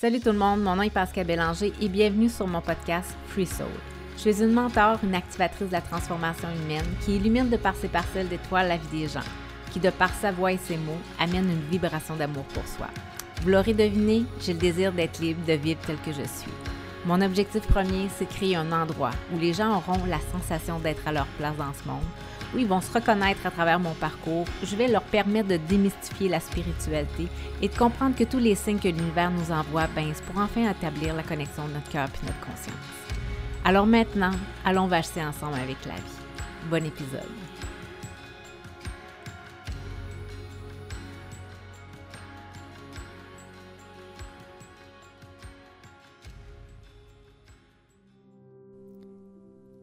Salut tout le monde, mon nom est Pascal Bélanger et bienvenue sur mon podcast Free Soul. Je suis une mentor, une activatrice de la transformation humaine qui illumine de par ses parcelles d'étoiles la vie des gens, qui de par sa voix et ses mots amène une vibration d'amour pour soi. Vous l'aurez deviné, j'ai le désir d'être libre, de vivre tel que je suis. Mon objectif premier, c'est créer un endroit où les gens auront la sensation d'être à leur place dans ce monde, où ils vont se reconnaître à travers mon parcours. Je vais leur permettre de démystifier la spiritualité et de comprendre que tous les signes que l'univers nous envoie, ben, c'est pour enfin établir la connexion de notre cœur et notre conscience. Alors maintenant, allons vacher ensemble avec la vie. Bon épisode.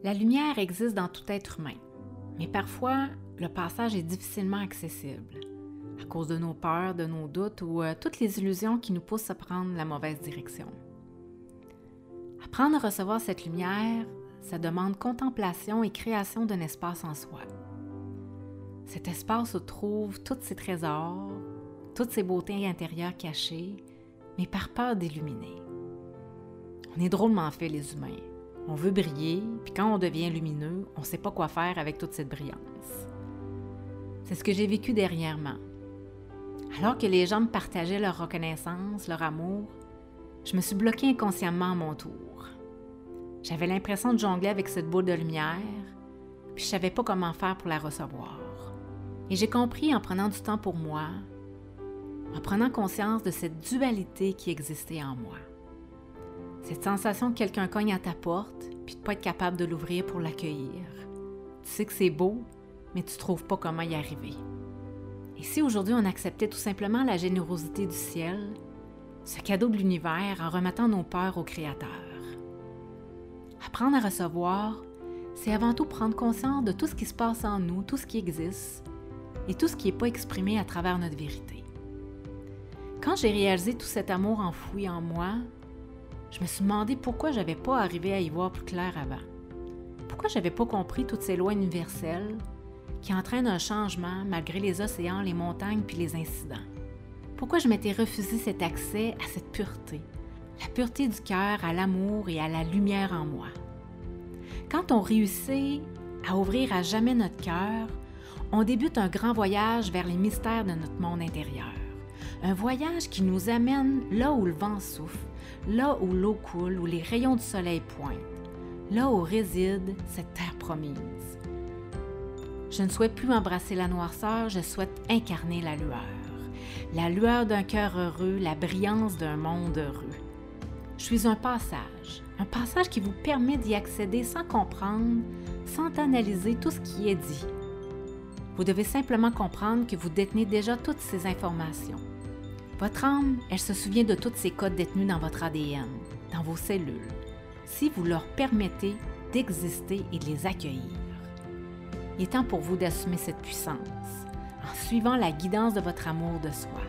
La lumière existe dans tout être humain. Mais parfois, le passage est difficilement accessible à cause de nos peurs, de nos doutes ou euh, toutes les illusions qui nous poussent à prendre la mauvaise direction. Apprendre à recevoir cette lumière, ça demande contemplation et création d'un espace en soi. Cet espace où trouve tous ces trésors, toutes ces beautés intérieures cachées, mais par peur d'illuminer. On est drôlement fait les humains. On veut briller, puis quand on devient lumineux, on ne sait pas quoi faire avec toute cette brillance. C'est ce que j'ai vécu dernièrement. Alors que les gens me partageaient leur reconnaissance, leur amour, je me suis bloquée inconsciemment à mon tour. J'avais l'impression de jongler avec cette boule de lumière, puis je savais pas comment faire pour la recevoir. Et j'ai compris en prenant du temps pour moi, en prenant conscience de cette dualité qui existait en moi. Cette sensation que quelqu'un cogne à ta porte, puis de pas être capable de l'ouvrir pour l'accueillir. Tu sais que c'est beau, mais tu trouves pas comment y arriver. Et si aujourd'hui on acceptait tout simplement la générosité du ciel, ce cadeau de l'univers en remettant nos peurs au Créateur? Apprendre à recevoir, c'est avant tout prendre conscience de tout ce qui se passe en nous, tout ce qui existe et tout ce qui n'est pas exprimé à travers notre vérité. Quand j'ai réalisé tout cet amour enfoui en moi, je me suis demandé pourquoi je n'avais pas arrivé à y voir plus clair avant. Pourquoi je n'avais pas compris toutes ces lois universelles qui entraînent un changement malgré les océans, les montagnes puis les incidents? Pourquoi je m'étais refusé cet accès à cette pureté, la pureté du cœur, à l'amour et à la lumière en moi. Quand on réussit à ouvrir à jamais notre cœur, on débute un grand voyage vers les mystères de notre monde intérieur. Un voyage qui nous amène là où le vent souffle, là où l'eau coule, où les rayons du soleil pointent, là où réside cette terre promise. Je ne souhaite plus embrasser la noirceur, je souhaite incarner la lueur. La lueur d'un cœur heureux, la brillance d'un monde heureux. Je suis un passage, un passage qui vous permet d'y accéder sans comprendre, sans analyser tout ce qui est dit. Vous devez simplement comprendre que vous détenez déjà toutes ces informations votre âme, elle se souvient de tous ces codes détenus dans votre ADN, dans vos cellules, si vous leur permettez d'exister et de les accueillir. Il est temps pour vous d'assumer cette puissance en suivant la guidance de votre amour de soi.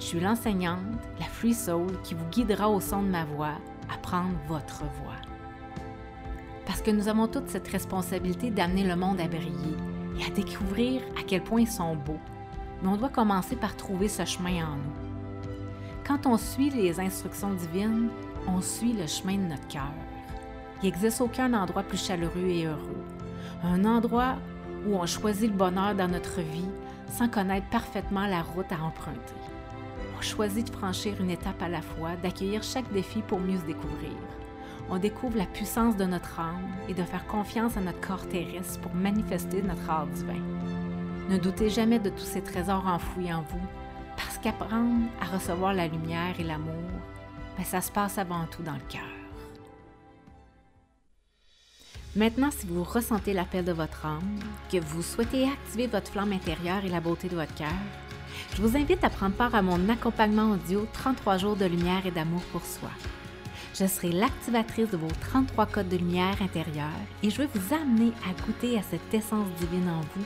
Je suis l'enseignante, la Free Soul, qui vous guidera au son de ma voix à prendre votre voix. Parce que nous avons toute cette responsabilité d'amener le monde à briller et à découvrir à quel point ils sont beaux mais on doit commencer par trouver ce chemin en nous. Quand on suit les instructions divines, on suit le chemin de notre cœur. Il n'existe aucun endroit plus chaleureux et heureux. Un endroit où on choisit le bonheur dans notre vie sans connaître parfaitement la route à emprunter. On choisit de franchir une étape à la fois, d'accueillir chaque défi pour mieux se découvrir. On découvre la puissance de notre âme et de faire confiance à notre corps terrestre pour manifester notre art divin. Ne doutez jamais de tous ces trésors enfouis en vous, parce qu'apprendre à recevoir la lumière et l'amour, ben, ça se passe avant tout dans le cœur. Maintenant, si vous ressentez l'appel de votre âme, que vous souhaitez activer votre flamme intérieure et la beauté de votre cœur, je vous invite à prendre part à mon accompagnement audio 33 jours de lumière et d'amour pour soi. Je serai l'activatrice de vos 33 codes de lumière intérieure et je vais vous amener à goûter à cette essence divine en vous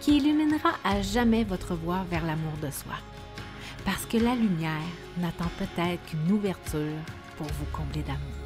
qui illuminera à jamais votre voie vers l'amour de soi. Parce que la lumière n'attend peut-être qu'une ouverture pour vous combler d'amour.